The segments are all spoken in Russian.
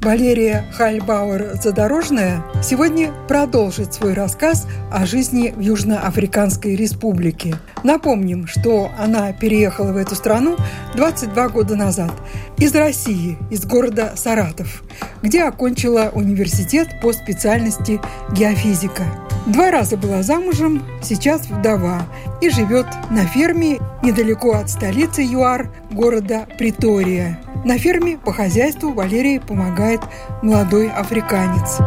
Валерия Хальбауэр-Задорожная сегодня продолжит свой рассказ о жизни в Южноафриканской республике. Напомним, что она переехала в эту страну 22 года назад из России, из города Саратов, где окончила университет по специальности геофизика. Два раза была замужем, сейчас вдова и живет на ферме недалеко от столицы ЮАР, города Притория. На ферме по хозяйству Валерии помогает молодой африканец.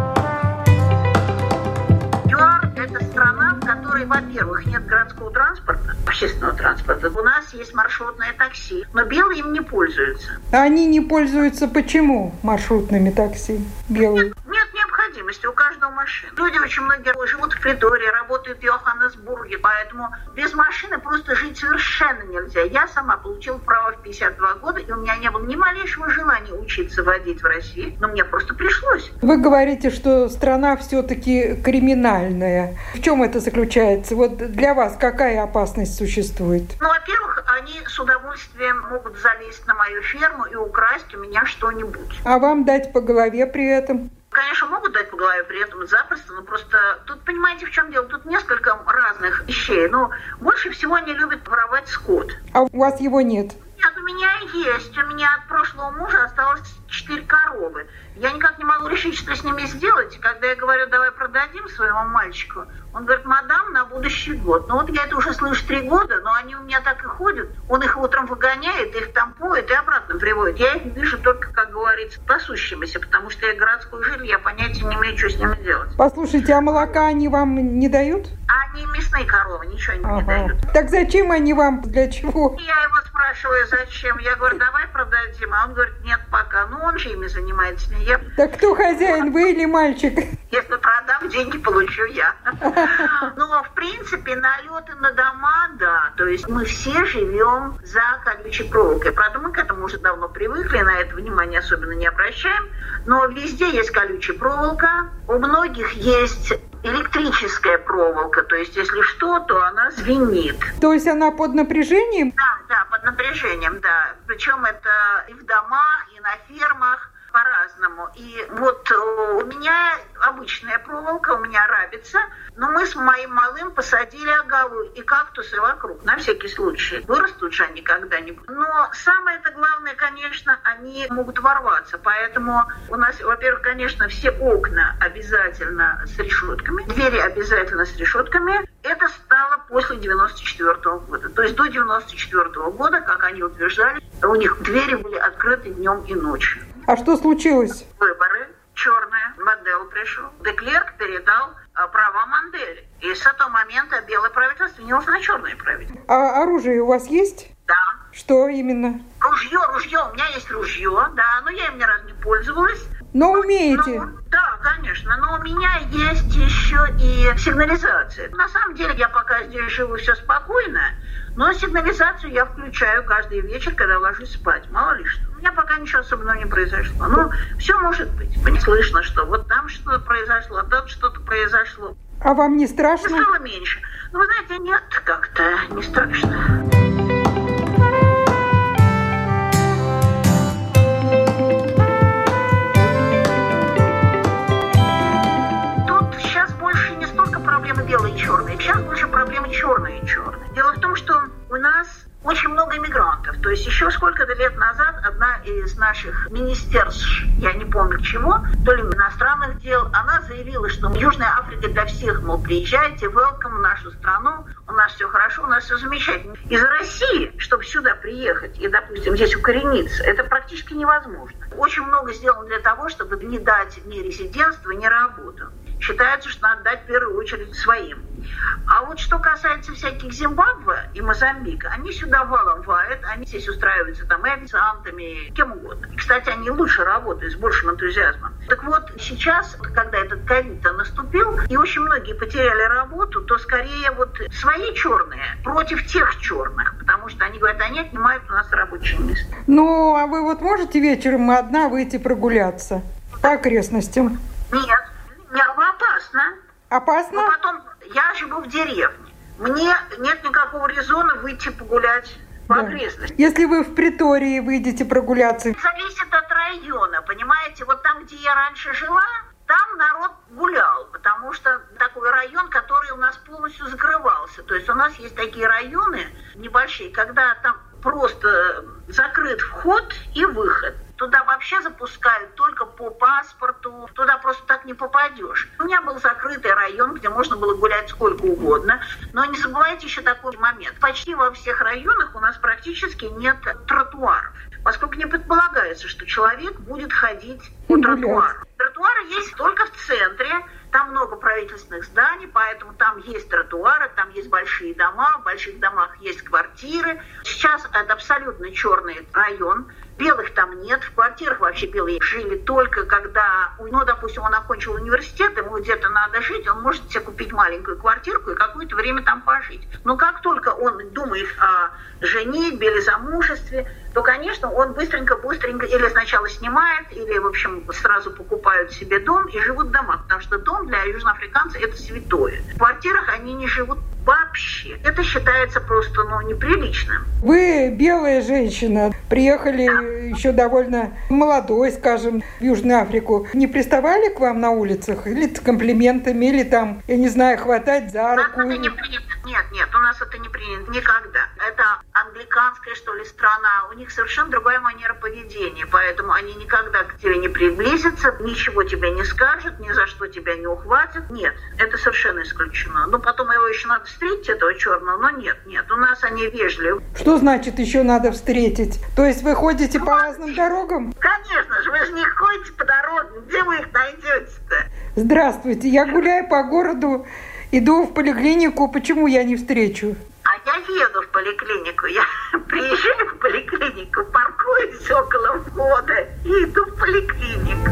ЮАР – это страна, в которой, во-первых, нет городского транспорта, общественного транспорта. У нас есть маршрутное такси, но белые им не пользуются. Они не пользуются почему маршрутными такси белые? Нет необходимости, у каждого машины. Люди очень многие живут в Притории, работают в Йоханнесбурге, поэтому без машины просто жить совершенно нельзя. Я сама получила право в 52 года, и у меня не было ни малейшего желания учиться водить в России, но мне просто пришлось. Вы говорите, что страна все-таки криминальная. В чем это заключается? Вот для вас какая опасность существует? Ну, во-первых, они с удовольствием могут залезть на мою ферму и украсть у меня что-нибудь. А вам дать по голове при этом? Конечно, голове при этом запросто, но просто тут понимаете, в чем дело? Тут несколько разных вещей. Но больше всего они любят воровать скот. А у вас его нет? Меня есть. У меня от прошлого мужа осталось четыре коровы. Я никак не могу решить, что с ними сделать. Когда я говорю, давай продадим своему мальчику, он говорит, мадам, на будущий год. Ну вот я это уже слышу три года, но они у меня так и ходят. Он их утром выгоняет, их там поет и обратно приводит. Я их вижу только, как говорится, пасущимися, потому что я городской житель, я понятия не имею, что с ними делать. Послушайте, а молока они вам не дают? Они мясные коровы, ничего ага. не дают. Так зачем они вам, для чего? Я его спрашиваю, зачем. Я говорю, давай продадим. А он говорит, нет пока. Ну, он же ими занимается. Я... Так кто хозяин, вы или мальчик? Если продам, деньги получу я. Но, в принципе, налеты на дома, да. То есть мы все живем за колючей проволокой. Правда, мы к этому уже давно привыкли, на это внимание особенно не обращаем. Но везде есть колючая проволока. У многих есть электрическая проволока, то есть если что, то она звенит. То есть она под напряжением? Да, да, под напряжением, да. Причем это и в домах, и на фермах по-разному. И вот э, у меня обычная проволока, у меня рабица, но мы с моим малым посадили агаву и кактусы вокруг, на всякий случай. Вырастут же они когда-нибудь. Но самое это главное, конечно, они могут ворваться. Поэтому у нас, во-первых, конечно, все окна обязательно с решетками, двери обязательно с решетками. Это стало после 94 -го года. То есть до 94 -го года, как они утверждали, у них двери были открыты днем и ночью. А что случилось? Выборы черные. Мандел пришел. Деклерк передал а, права Мандели. И с этого момента белое правительство не на черное правительство. А оружие у вас есть? Да. Что именно? Ружье, ружье. У меня есть ружье, да, но я им ни разу не пользовалась. Но умеете? Ну, да, конечно. Но у меня есть еще и сигнализация. На самом деле я пока здесь живу все спокойно, но сигнализацию я включаю каждый вечер, когда ложусь спать. Мало ли что. Меня пока ничего особенного не произошло. Ну, все может быть. Не слышно, что вот там что-то произошло, а там что-то произошло. А вам не страшно? Стало меньше. Ну, вы знаете, нет, как-то не страшно. белые и черные. Сейчас больше проблемы черные и черные. Дело в том, что у нас очень много иммигрантов. То есть еще сколько-то лет назад одна из наших министерств, я не помню чего, то ли иностранных дел, она заявила, что Южная Африка для всех, мол, приезжайте, welcome в нашу страну, у нас все хорошо, у нас все замечательно. Из России, чтобы сюда приехать и, допустим, здесь укорениться, это практически невозможно. Очень много сделано для того, чтобы не дать ни резидентство, ни работу считается, что надо дать в первую очередь своим. А вот что касается всяких Зимбабве и Мозамбика, они сюда валом валят, они здесь устраиваются там и официантами, кем угодно. И, кстати, они лучше работают, с большим энтузиазмом. Так вот, сейчас, когда этот ковид наступил, и очень многие потеряли работу, то скорее вот свои черные против тех черных, потому что они говорят, они отнимают у нас рабочие места. Ну, а вы вот можете вечером одна выйти прогуляться по окрестностям? Нет, не опасно. Опасно? Но потом, я живу в деревне. Мне нет никакого резона выйти погулять по да. окрестностям. Если вы в притории выйдете прогуляться. Зависит от района, понимаете? Вот там, где я раньше жила, там народ гулял, потому что такой район, который у нас полностью закрывался. То есть у нас есть такие районы небольшие, когда там просто закрыт вход и выход. Туда вообще запускают только по паспорту, туда просто так не попадешь. У меня был закрытый район, где можно было гулять сколько угодно. Но не забывайте еще такой момент. Почти во всех районах у нас практически нет тротуаров поскольку не предполагается, что человек будет ходить по тротуару. Тротуары есть только в центре, там много правительственных зданий, поэтому там есть тротуары, там есть большие дома, в больших домах есть квартиры. Сейчас это абсолютно черный район, белых там нет, в квартирах вообще белые жили только когда, ну, допустим, он окончил университет, ему где-то надо жить, он может себе купить маленькую квартирку и какое-то время там пожить. Но как только он думает о женитьбе или замужестве, то, конечно, он быстренько-быстренько или сначала снимает, или, в общем, сразу покупают себе дом и живут в домах, потому что дом для южноафриканцев это святое. В квартирах они не живут вообще. Это считается просто ну, неприличным. Вы белая женщина, приехали да. еще довольно молодой, скажем, в Южную Африку. Не приставали к вам на улицах? Или с комплиментами, или там, я не знаю, хватать за руку? это не принято. Нет, нет, у нас это не принято никогда. Это англиканская, что ли, страна. У них совершенно другая манера поведения, поэтому они никогда к тебе не приблизятся, ничего тебе не скажут, ни за что тебя не ухватят. Нет, это совершенно исключено. Ну, потом его еще надо встретить, этого черного, но нет, нет, у нас они вежливы. Что значит еще надо встретить? То есть вы ходите ну, по разным дорогам? Конечно же, вы же не ходите по дорогам, где вы их найдете-то? Здравствуйте, я гуляю по городу, иду в поликлинику, почему я не встречу? Я еду в поликлинику. Я приезжаю в поликлинику, паркуюсь около входа и иду в поликлинику.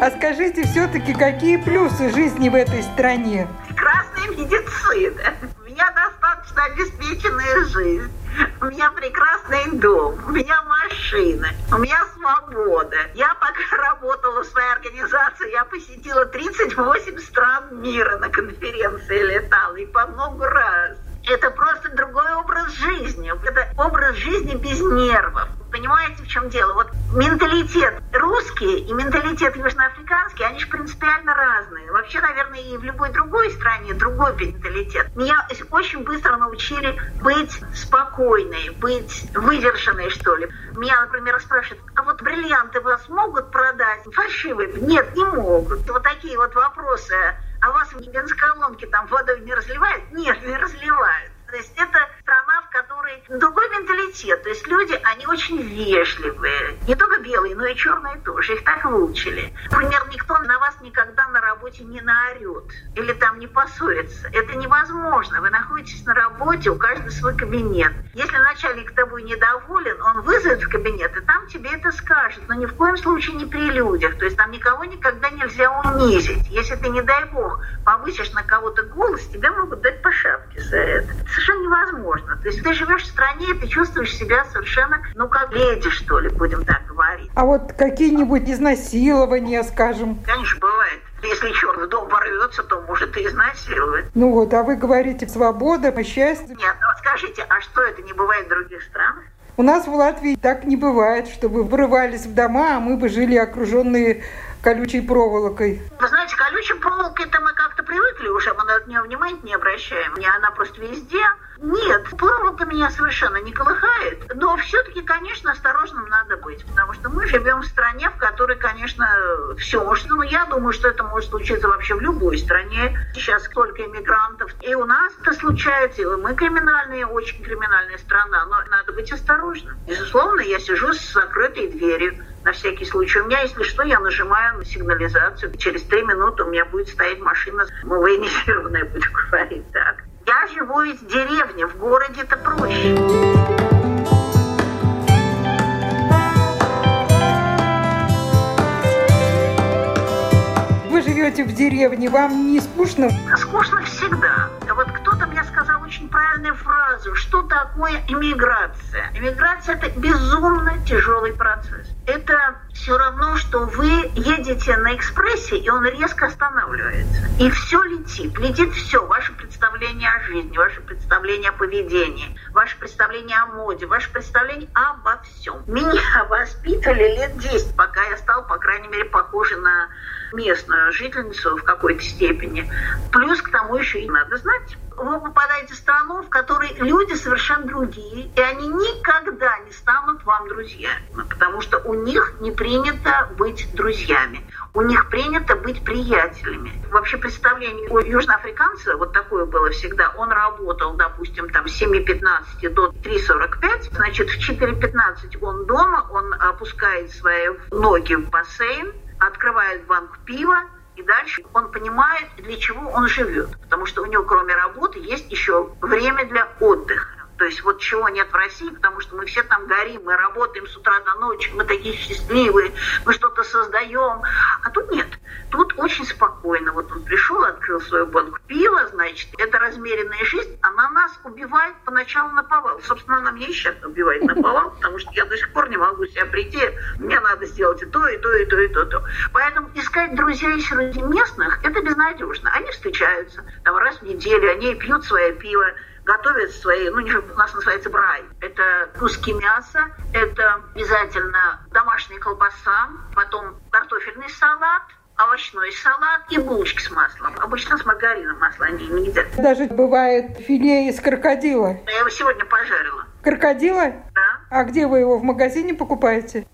А скажите все-таки, какие плюсы жизни в этой стране? Прекрасная медицина. У меня достаточно обеспеченная жизнь. У меня прекрасный дом, у меня машина, у меня свобода. Я пока работала в своей организации, я посетила 38 стран мира на конференции летала и по много раз. Это просто другой образ жизни. Это образ жизни без нервов. Понимаете, в чем дело? Вот менталитет русский и менталитет южноафриканский, они же принципиально разные. Вообще, наверное, и в любой другой стране другой менталитет. Меня очень быстро научили быть спокойной, быть выдержанной, что ли. Меня, например, спрашивают, а вот бриллианты вас могут продать? Фальшивые? Нет, не могут. Вот такие вот вопросы. А вас в бензоколонке там водой не разливают? Нет, не разливают. То есть это страна, в которой другой менталитет. То есть люди, они очень вежливые. Не только белые, но и черные тоже. Их так выучили. Например, никто на вас никогда на работе не наорет. Или там не поссорится. Это невозможно. Вы находитесь на работе, у каждого свой кабинет. Если начальник тобой недоволен, он вызовет в кабинет, и там тебе это скажет. Но ни в коем случае не при людях. То есть там никого никогда нельзя унизить. Если ты, не дай бог, повысишь на кого-то голос, тебе могут дать по шапке за это совершенно невозможно. То есть ты живешь в стране, и ты чувствуешь себя совершенно, ну, как леди, что ли, будем так говорить. А вот какие-нибудь изнасилования, скажем? Конечно, бывает. Если черт в дом ворвется, то может и изнасиловать. Ну вот, а вы говорите свобода, счастье. Нет, ну скажите, а что это не бывает в других странах? У нас в Латвии так не бывает, чтобы врывались в дома, а мы бы жили окруженные колючей проволокой. Вы знаете, колючей проволокой-то мы как-то привыкли уже, мы на нее внимания не обращаем. Не она просто везде. Нет, проволока меня совершенно не колыхает. Но все-таки, конечно, осторожным надо быть, потому что мы живем в стране, в которой конечно, все может. Но я думаю, что это может случиться вообще в любой стране. Сейчас столько иммигрантов. И у нас это случается. И мы криминальная, очень криминальная страна. Но надо быть осторожным. Безусловно, я сижу с закрытой дверью на всякий случай. У меня, если что, я нажимаю на сигнализацию. Через три минуты у меня будет стоять машина, ну, военизированная, буду говорить так. Я живу ведь в деревне, в городе это проще. живете в деревне, вам не скучно? Скучно всегда. Вот кто-то мне сказал очень правильную фразу, что такое иммиграция. Иммиграция – это безумно тяжелый процесс. Это все равно, что вы едете на экспрессе, и он резко останавливается. И все летит. Летит все. Ваше представление о жизни, ваше представление о поведении, ваше представление о моде, ваше представление обо всем. Меня воспитывали лет 10, пока я стал, по крайней мере, похожа на местную жительницу в какой-то степени. Плюс к тому еще и надо знать. Вы попадаете в страну, в которой люди совершенно другие, и они никогда не станут вам друзьями, потому что у них не принято быть друзьями. У них принято быть приятелями. Вообще представление у южноафриканца, вот такое было всегда, он работал, допустим, там с 7.15 до 3.45, значит, в 4.15 он дома, он опускает свои ноги в бассейн, открывает банк пива, и дальше он понимает, для чего он живет. Потому что у него, кроме работы, есть еще время для отдыха. То есть вот чего нет в России, потому что мы все там горим, мы работаем с утра до ночи, мы такие счастливые, мы что-то создаем. А тут нет. Тут очень спокойно. Вот он пришел, открыл свою банку пива, значит, это размеренная жизнь, она нас убивает поначалу на повал. Собственно, она меня и сейчас убивает на повал, потому что я до сих пор не могу себя прийти, мне надо сделать и то, и то, и то, и то, и то. Поэтому искать друзей среди местных, это безнадежно. Они встречаются там раз в неделю, они пьют свое пиво, готовят свои, ну, у нас называется брай. Это куски мяса, это обязательно домашняя колбаса, потом картофельный салат, овощной салат и булочки с маслом. Обычно с маргарином масло они не едят. Даже бывает филе из крокодила. Я его сегодня пожарила. Крокодила? Да. А где вы его в магазине покупаете?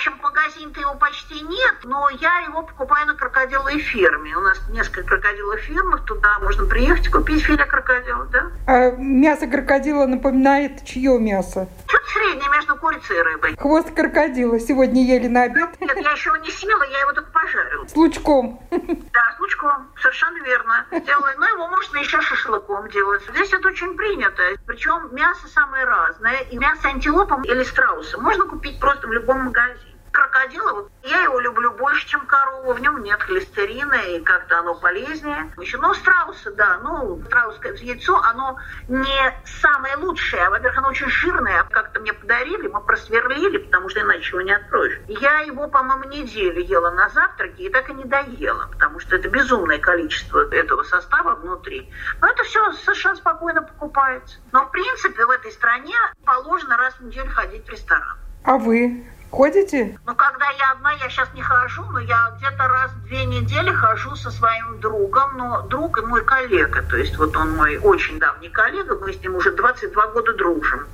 Общем, магазин-то его почти нет, но я его покупаю на крокодиловой ферме. У нас несколько крокодиловых фермах, туда можно приехать купить филе крокодила, да? А мясо крокодила напоминает чье мясо? Что-то среднее между курицей и рыбой. Хвост крокодила сегодня ели на обед? Нет, я еще его не съела, я его только пожарила. С лучком? Да, с лучком, совершенно верно. Сделала, но его можно еще шашлыком делать. Здесь это очень принято. Причем мясо самое разное. И мясо антилопа или страуса можно купить просто в любом магазине крокодила, я его люблю больше, чем корову. В нем нет холестерина, и как-то оно полезнее. Еще, но страуса, да, ну, страусское яйцо, оно не самое лучшее. Во-первых, оно очень жирное. Как-то мне подарили, мы просверлили, потому что иначе его не откроешь. Я его, по-моему, неделю ела на завтраке и так и не доела, потому что это безумное количество этого состава внутри. Но это все совершенно спокойно покупается. Но, в принципе, в этой стране положено раз в неделю ходить в ресторан. А вы? Ходите? Ну, когда я одна, я сейчас не хожу, но я где-то раз в две недели хожу со своим другом, но друг и мой коллега, то есть вот он мой очень давний коллега, мы с ним уже 22 года дружим.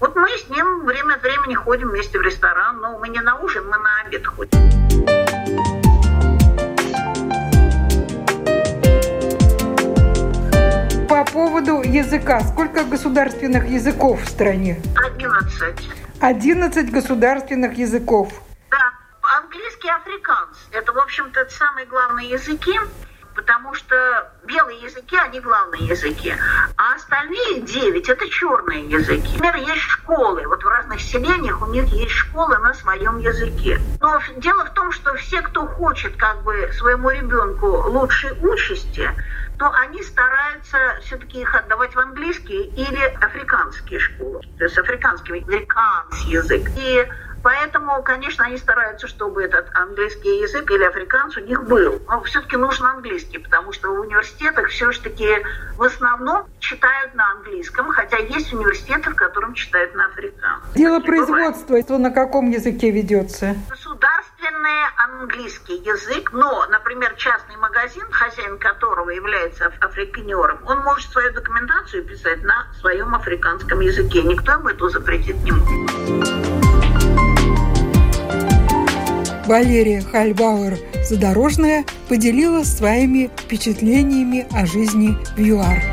Вот мы с ним время от времени ходим вместе в ресторан, но мы не на ужин, мы на обед ходим. По поводу языка. Сколько государственных языков в стране? 11. 11 государственных языков. Да, английский и африканс. Это, в общем-то, самые главные языки, потому что белые языки, они главные языки. А остальные девять – это черные языки. Например, есть школы. Вот в разных селениях у них есть школы на своем языке. Но дело в том, что все, кто хочет как бы своему ребенку лучшей участи, то они стараются все-таки их отдавать в английский или африканские школы. То есть африканский, американский язык. И Поэтому, конечно, они стараются, чтобы этот английский язык или африканс у них был. Но все-таки нужен английский, потому что в университетах все-таки в основном читают на английском, хотя есть университеты, в котором читают на африканском. Дело производства, то на каком языке ведется? Государственный английский язык, но, например, частный магазин, хозяин которого является африканером, он может свою документацию писать на своем африканском языке. Никто ему это запретить не может. Валерия Хальбауэр-Задорожная поделилась своими впечатлениями о жизни в ЮАР.